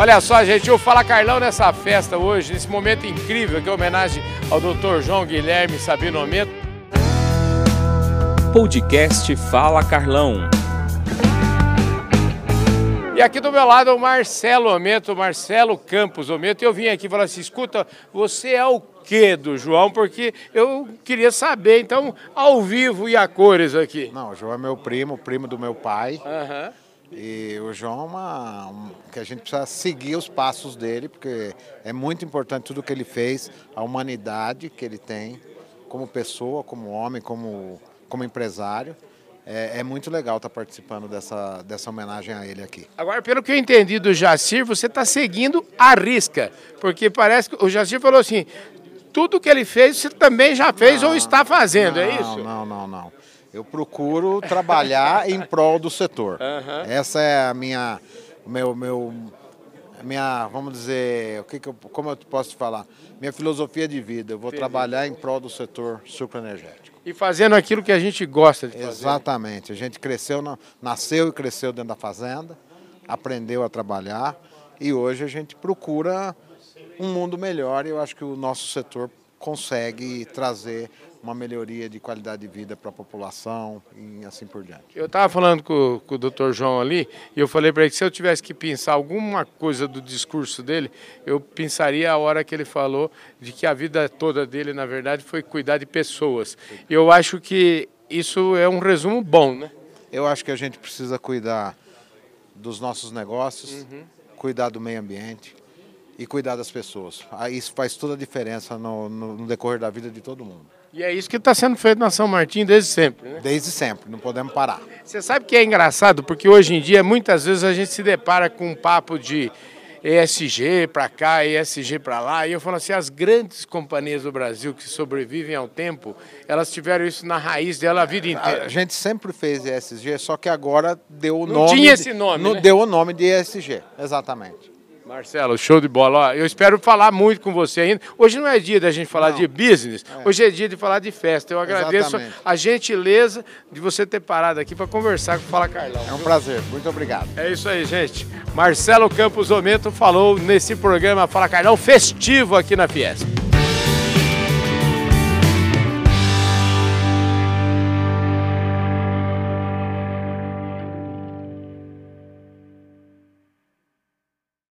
Olha só, gente, o Fala Carlão nessa festa hoje, nesse momento incrível, que é homenagem ao Dr. João Guilherme Sabino Omento. Podcast Fala Carlão. E aqui do meu lado é o Marcelo Omento, Marcelo Campos Omento. E eu vim aqui e falei assim: escuta, você é o quê do João? Porque eu queria saber, então, ao vivo e a cores aqui. Não, o João é meu primo, primo do meu pai. Aham. E o João é uma, um, que a gente precisa seguir os passos dele, porque é muito importante tudo que ele fez, a humanidade que ele tem como pessoa, como homem, como, como empresário. É, é muito legal estar participando dessa, dessa homenagem a ele aqui. Agora, pelo que eu entendi do Jacir, você está seguindo a risca. Porque parece que o Jacir falou assim: tudo que ele fez, você também já fez ou está fazendo, é isso? Não, não, não. Eu procuro trabalhar em prol do setor. Aham. Essa é a minha, meu, meu, minha, vamos dizer, o que, que eu, como eu posso te falar? Minha filosofia de vida. Eu vou trabalhar em prol do setor sucroenergético. E fazendo aquilo que a gente gosta de fazer. Exatamente. A gente cresceu, na- nasceu e cresceu dentro da fazenda, aprendeu a trabalhar e hoje a gente procura um mundo melhor e eu acho que o nosso setor consegue trazer uma melhoria de qualidade de vida para a população e assim por diante. Eu estava falando com, com o Dr. João ali e eu falei para ele que se eu tivesse que pensar alguma coisa do discurso dele, eu pensaria a hora que ele falou de que a vida toda dele, na verdade, foi cuidar de pessoas. E eu acho que isso é um resumo bom, né? Eu acho que a gente precisa cuidar dos nossos negócios, cuidar do meio ambiente e cuidar das pessoas. Isso faz toda a diferença no, no- no decorrer da vida de todo mundo. E é isso que está sendo feito na São Martim desde sempre, né? Desde sempre, não podemos parar. Você sabe que é engraçado, porque hoje em dia, muitas vezes, a gente se depara com um papo de ESG para cá, ESG para lá, e eu falo assim, as grandes companhias do Brasil que sobrevivem ao tempo, elas tiveram isso na raiz dela a vida inteira. A gente sempre fez ESG, só que agora deu o Não nome. tinha de- esse nome, não né? Deu o nome de ESG, exatamente. Marcelo, show de bola. Ó, eu espero falar muito com você ainda. Hoje não é dia da gente falar de business, hoje é dia de falar de festa. Eu agradeço Exatamente. a gentileza de você ter parado aqui para conversar com o Fala Carlão. É um viu? prazer, muito obrigado. É isso aí, gente. Marcelo Campos Omento falou nesse programa Fala Carlão festivo aqui na Fiesp.